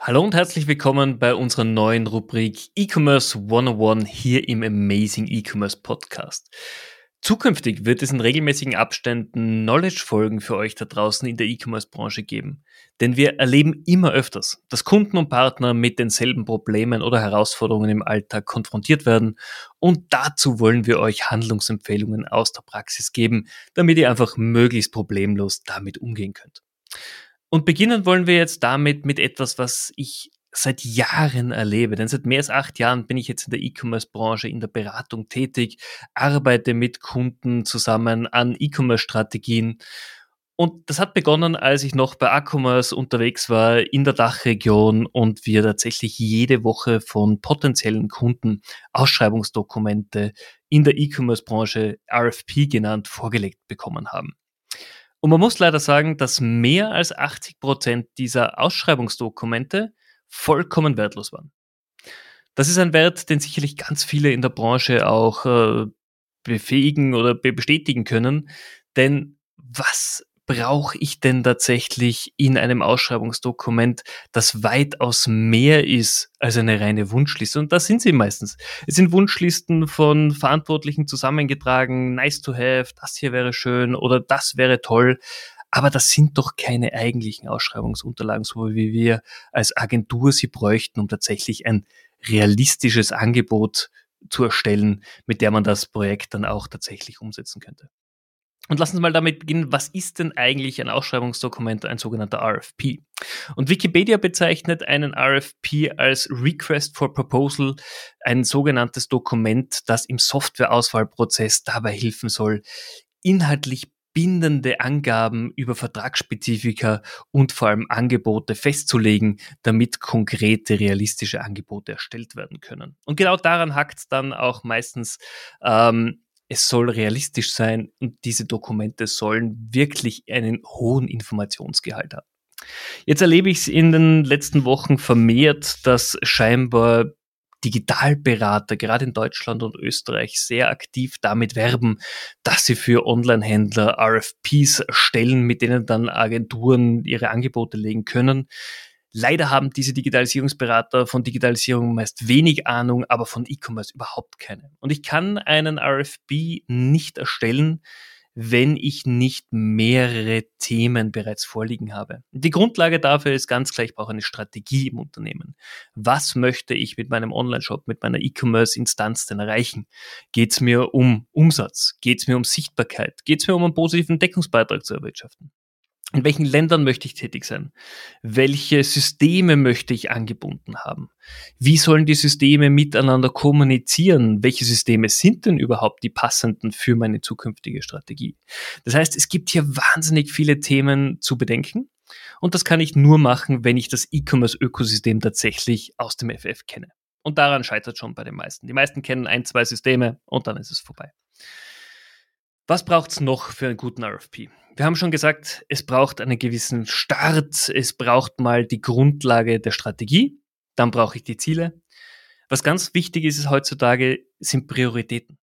Hallo und herzlich willkommen bei unserer neuen Rubrik E-Commerce 101 hier im Amazing E-Commerce Podcast. Zukünftig wird es in regelmäßigen Abständen Knowledge-Folgen für euch da draußen in der E-Commerce-Branche geben. Denn wir erleben immer öfters, dass Kunden und Partner mit denselben Problemen oder Herausforderungen im Alltag konfrontiert werden. Und dazu wollen wir euch Handlungsempfehlungen aus der Praxis geben, damit ihr einfach möglichst problemlos damit umgehen könnt. Und beginnen wollen wir jetzt damit mit etwas, was ich seit Jahren erlebe. Denn seit mehr als acht Jahren bin ich jetzt in der E-Commerce-Branche, in der Beratung tätig, arbeite mit Kunden zusammen an E-Commerce-Strategien. Und das hat begonnen, als ich noch bei Acommerce unterwegs war in der Dachregion und wir tatsächlich jede Woche von potenziellen Kunden Ausschreibungsdokumente in der E-Commerce-Branche RFP genannt vorgelegt bekommen haben. Und man muss leider sagen, dass mehr als 80 Prozent dieser Ausschreibungsdokumente vollkommen wertlos waren. Das ist ein Wert, den sicherlich ganz viele in der Branche auch äh, befähigen oder bestätigen können. Denn was brauche ich denn tatsächlich in einem Ausschreibungsdokument, das weitaus mehr ist als eine reine Wunschliste? Und das sind sie meistens. Es sind Wunschlisten von Verantwortlichen zusammengetragen, nice to have, das hier wäre schön oder das wäre toll. Aber das sind doch keine eigentlichen Ausschreibungsunterlagen, so wie wir als Agentur sie bräuchten, um tatsächlich ein realistisches Angebot zu erstellen, mit der man das Projekt dann auch tatsächlich umsetzen könnte. Und lassen Sie mal damit beginnen, was ist denn eigentlich ein Ausschreibungsdokument, ein sogenannter RFP? Und Wikipedia bezeichnet einen RFP als Request for Proposal, ein sogenanntes Dokument, das im Softwareauswahlprozess dabei helfen soll, inhaltlich bindende Angaben über Vertragsspezifika und vor allem Angebote festzulegen, damit konkrete, realistische Angebote erstellt werden können. Und genau daran hakt es dann auch meistens ähm, es soll realistisch sein und diese Dokumente sollen wirklich einen hohen Informationsgehalt haben. Jetzt erlebe ich es in den letzten Wochen vermehrt, dass scheinbar Digitalberater, gerade in Deutschland und Österreich, sehr aktiv damit werben, dass sie für Online-Händler RFPs stellen, mit denen dann Agenturen ihre Angebote legen können. Leider haben diese Digitalisierungsberater von Digitalisierung meist wenig Ahnung, aber von E-Commerce überhaupt keine. Und ich kann einen RFP nicht erstellen, wenn ich nicht mehrere Themen bereits vorliegen habe. Die Grundlage dafür ist ganz klar, ich brauche eine Strategie im Unternehmen. Was möchte ich mit meinem Online-Shop, mit meiner E-Commerce-Instanz denn erreichen? Geht es mir um Umsatz? Geht es mir um Sichtbarkeit? Geht es mir um einen positiven Deckungsbeitrag zu erwirtschaften? In welchen Ländern möchte ich tätig sein? Welche Systeme möchte ich angebunden haben? Wie sollen die Systeme miteinander kommunizieren? Welche Systeme sind denn überhaupt die passenden für meine zukünftige Strategie? Das heißt, es gibt hier wahnsinnig viele Themen zu bedenken. Und das kann ich nur machen, wenn ich das E-Commerce-Ökosystem tatsächlich aus dem FF kenne. Und daran scheitert schon bei den meisten. Die meisten kennen ein, zwei Systeme und dann ist es vorbei. Was braucht es noch für einen guten RFP? Wir haben schon gesagt, es braucht einen gewissen Start, es braucht mal die Grundlage der Strategie, dann brauche ich die Ziele. Was ganz wichtig ist, ist heutzutage, sind Prioritäten.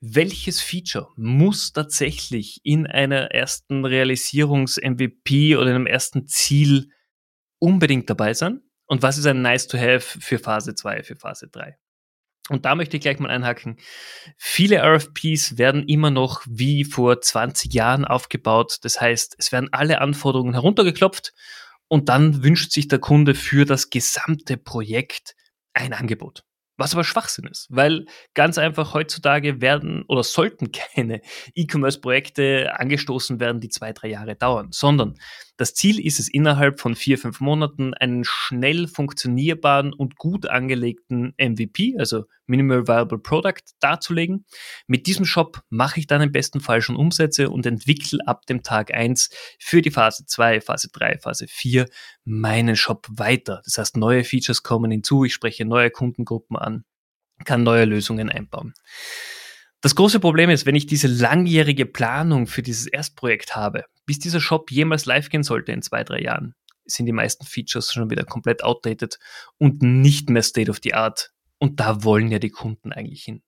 Welches Feature muss tatsächlich in einer ersten Realisierungs-MVP oder einem ersten Ziel unbedingt dabei sein? Und was ist ein Nice to Have für Phase 2, für Phase 3? Und da möchte ich gleich mal einhaken. Viele RFPs werden immer noch wie vor 20 Jahren aufgebaut. Das heißt, es werden alle Anforderungen heruntergeklopft und dann wünscht sich der Kunde für das gesamte Projekt ein Angebot. Was aber Schwachsinn ist, weil ganz einfach heutzutage werden oder sollten keine E-Commerce-Projekte angestoßen werden, die zwei, drei Jahre dauern, sondern das Ziel ist es, innerhalb von vier, fünf Monaten einen schnell funktionierbaren und gut angelegten MVP, also Minimal Viable Product, darzulegen. Mit diesem Shop mache ich dann im besten Fall schon Umsätze und entwickle ab dem Tag eins für die Phase zwei, Phase drei, Phase vier meinen Shop weiter. Das heißt, neue Features kommen hinzu, ich spreche neue Kundengruppen an, kann neue Lösungen einbauen. Das große Problem ist, wenn ich diese langjährige Planung für dieses Erstprojekt habe, bis dieser Shop jemals live gehen sollte in zwei, drei Jahren, sind die meisten Features schon wieder komplett outdated und nicht mehr State of the Art. Und da wollen ja die Kunden eigentlich hin.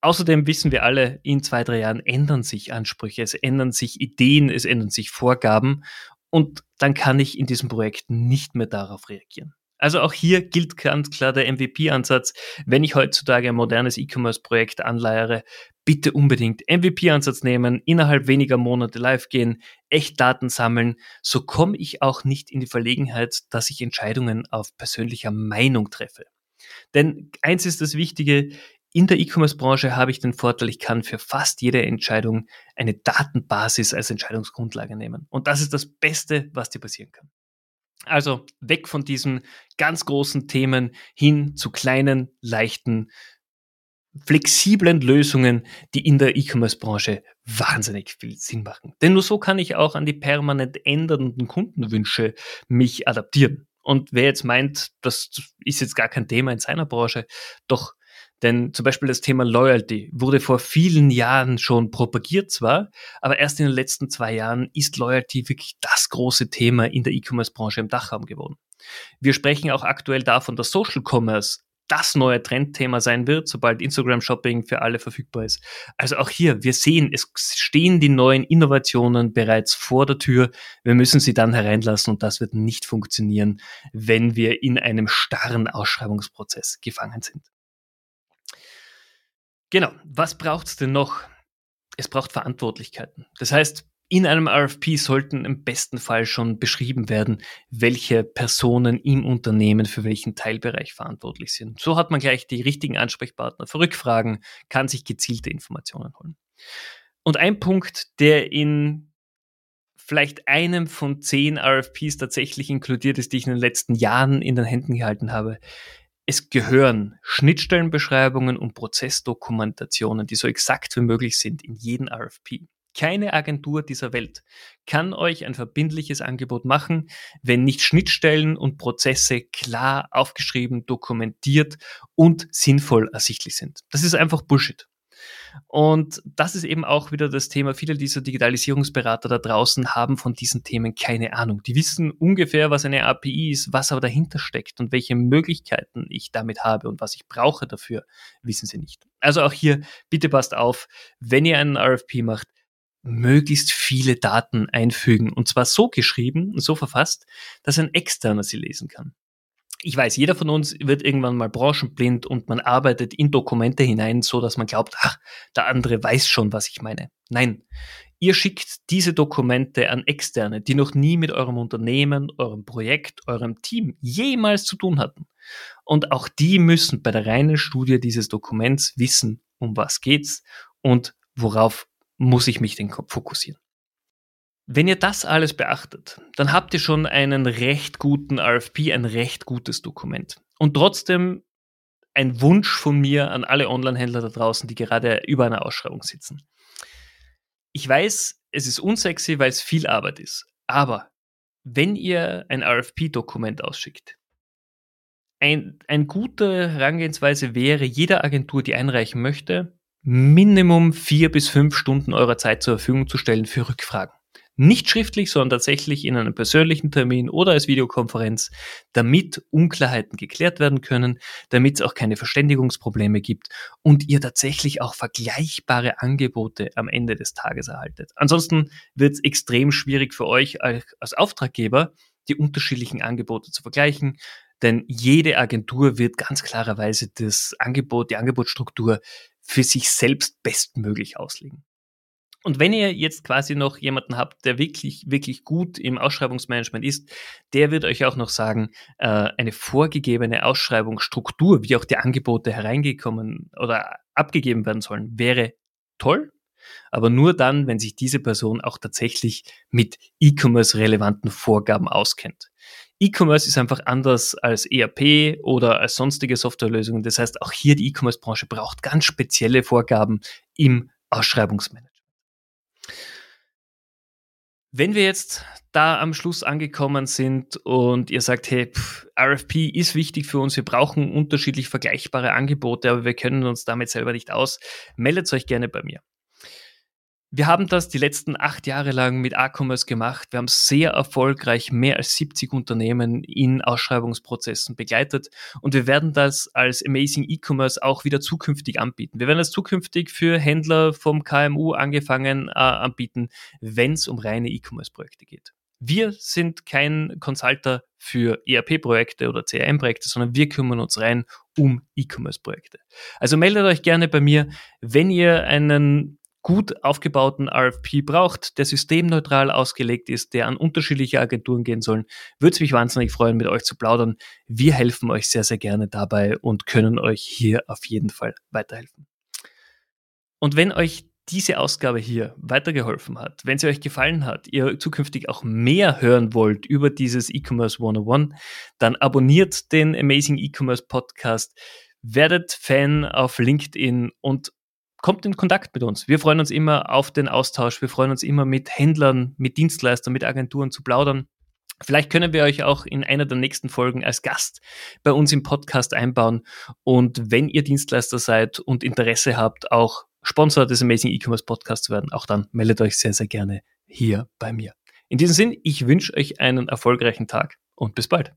Außerdem wissen wir alle, in zwei, drei Jahren ändern sich Ansprüche, es ändern sich Ideen, es ändern sich Vorgaben und dann kann ich in diesem Projekt nicht mehr darauf reagieren. Also auch hier gilt ganz klar der MVP-Ansatz. Wenn ich heutzutage ein modernes E-Commerce-Projekt anleiere, bitte unbedingt MVP-Ansatz nehmen, innerhalb weniger Monate live gehen, echt Daten sammeln. So komme ich auch nicht in die Verlegenheit, dass ich Entscheidungen auf persönlicher Meinung treffe. Denn eins ist das Wichtige, in der E-Commerce-Branche habe ich den Vorteil, ich kann für fast jede Entscheidung eine Datenbasis als Entscheidungsgrundlage nehmen. Und das ist das Beste, was dir passieren kann. Also weg von diesen ganz großen Themen hin zu kleinen, leichten, flexiblen Lösungen, die in der E-Commerce-Branche wahnsinnig viel Sinn machen. Denn nur so kann ich auch an die permanent ändernden Kundenwünsche mich adaptieren. Und wer jetzt meint, das ist jetzt gar kein Thema in seiner Branche, doch denn zum Beispiel das Thema Loyalty wurde vor vielen Jahren schon propagiert zwar, aber erst in den letzten zwei Jahren ist Loyalty wirklich das große Thema in der E-Commerce-Branche im Dachraum geworden. Wir sprechen auch aktuell davon, dass Social Commerce das neue Trendthema sein wird, sobald Instagram Shopping für alle verfügbar ist. Also auch hier, wir sehen, es stehen die neuen Innovationen bereits vor der Tür. Wir müssen sie dann hereinlassen und das wird nicht funktionieren, wenn wir in einem starren Ausschreibungsprozess gefangen sind. Genau. Was braucht es denn noch? Es braucht Verantwortlichkeiten. Das heißt, in einem RFP sollten im besten Fall schon beschrieben werden, welche Personen im Unternehmen für welchen Teilbereich verantwortlich sind. So hat man gleich die richtigen Ansprechpartner für Rückfragen, kann sich gezielte Informationen holen. Und ein Punkt, der in vielleicht einem von zehn RFPs tatsächlich inkludiert ist, die ich in den letzten Jahren in den Händen gehalten habe, es gehören Schnittstellenbeschreibungen und Prozessdokumentationen, die so exakt wie möglich sind, in jeden RFP. Keine Agentur dieser Welt kann euch ein verbindliches Angebot machen, wenn nicht Schnittstellen und Prozesse klar aufgeschrieben, dokumentiert und sinnvoll ersichtlich sind. Das ist einfach Bullshit. Und das ist eben auch wieder das Thema. Viele dieser Digitalisierungsberater da draußen haben von diesen Themen keine Ahnung. Die wissen ungefähr, was eine API ist, was aber dahinter steckt und welche Möglichkeiten ich damit habe und was ich brauche dafür, wissen sie nicht. Also auch hier, bitte passt auf, wenn ihr einen RFP macht, möglichst viele Daten einfügen und zwar so geschrieben und so verfasst, dass ein Externer sie lesen kann ich weiß, jeder von uns wird irgendwann mal branchenblind und man arbeitet in Dokumente hinein, so dass man glaubt, ach, der andere weiß schon, was ich meine. Nein. Ihr schickt diese Dokumente an Externe, die noch nie mit eurem Unternehmen, eurem Projekt, eurem Team jemals zu tun hatten. Und auch die müssen bei der reinen Studie dieses Dokuments wissen, um was geht's und worauf muss ich mich denn fokussieren. Wenn ihr das alles beachtet, dann habt ihr schon einen recht guten RFP, ein recht gutes Dokument. Und trotzdem ein Wunsch von mir an alle Online-Händler da draußen, die gerade über einer Ausschreibung sitzen. Ich weiß, es ist unsexy, weil es viel Arbeit ist. Aber wenn ihr ein RFP-Dokument ausschickt, ein, eine gute Herangehensweise wäre, jeder Agentur, die einreichen möchte, Minimum vier bis fünf Stunden eurer Zeit zur Verfügung zu stellen für Rückfragen. Nicht schriftlich, sondern tatsächlich in einem persönlichen Termin oder als Videokonferenz, damit Unklarheiten geklärt werden können, damit es auch keine Verständigungsprobleme gibt und ihr tatsächlich auch vergleichbare Angebote am Ende des Tages erhaltet. Ansonsten wird es extrem schwierig für euch als Auftraggeber, die unterschiedlichen Angebote zu vergleichen, denn jede Agentur wird ganz klarerweise das Angebot, die Angebotsstruktur für sich selbst bestmöglich auslegen. Und wenn ihr jetzt quasi noch jemanden habt, der wirklich, wirklich gut im Ausschreibungsmanagement ist, der wird euch auch noch sagen, äh, eine vorgegebene Ausschreibungsstruktur, wie auch die Angebote hereingekommen oder abgegeben werden sollen, wäre toll. Aber nur dann, wenn sich diese Person auch tatsächlich mit E-Commerce relevanten Vorgaben auskennt. E-Commerce ist einfach anders als ERP oder als sonstige Softwarelösungen. Das heißt, auch hier die E-Commerce-Branche braucht ganz spezielle Vorgaben im Ausschreibungsmanagement. Wenn wir jetzt da am Schluss angekommen sind und ihr sagt, hey, pff, RFP ist wichtig für uns, wir brauchen unterschiedlich vergleichbare Angebote, aber wir können uns damit selber nicht aus, meldet euch gerne bei mir. Wir haben das die letzten acht Jahre lang mit A-Commerce gemacht. Wir haben sehr erfolgreich mehr als 70 Unternehmen in Ausschreibungsprozessen begleitet und wir werden das als Amazing E-Commerce auch wieder zukünftig anbieten. Wir werden das zukünftig für Händler vom KMU angefangen äh, anbieten, wenn es um reine E-Commerce-Projekte geht. Wir sind kein Consulter für ERP-Projekte oder CRM-Projekte, sondern wir kümmern uns rein um E-Commerce-Projekte. Also meldet euch gerne bei mir, wenn ihr einen gut aufgebauten RFP braucht, der systemneutral ausgelegt ist, der an unterschiedliche Agenturen gehen soll, würde es mich wahnsinnig freuen, mit euch zu plaudern. Wir helfen euch sehr, sehr gerne dabei und können euch hier auf jeden Fall weiterhelfen. Und wenn euch diese Ausgabe hier weitergeholfen hat, wenn sie euch gefallen hat, ihr zukünftig auch mehr hören wollt über dieses E-Commerce 101, dann abonniert den Amazing E-Commerce Podcast, werdet Fan auf LinkedIn und kommt in Kontakt mit uns. Wir freuen uns immer auf den Austausch. Wir freuen uns immer mit Händlern, mit Dienstleistern, mit Agenturen zu plaudern. Vielleicht können wir euch auch in einer der nächsten Folgen als Gast bei uns im Podcast einbauen. Und wenn ihr Dienstleister seid und Interesse habt, auch Sponsor des Amazing E-Commerce Podcasts zu werden, auch dann meldet euch sehr, sehr gerne hier bei mir. In diesem Sinn, ich wünsche euch einen erfolgreichen Tag und bis bald.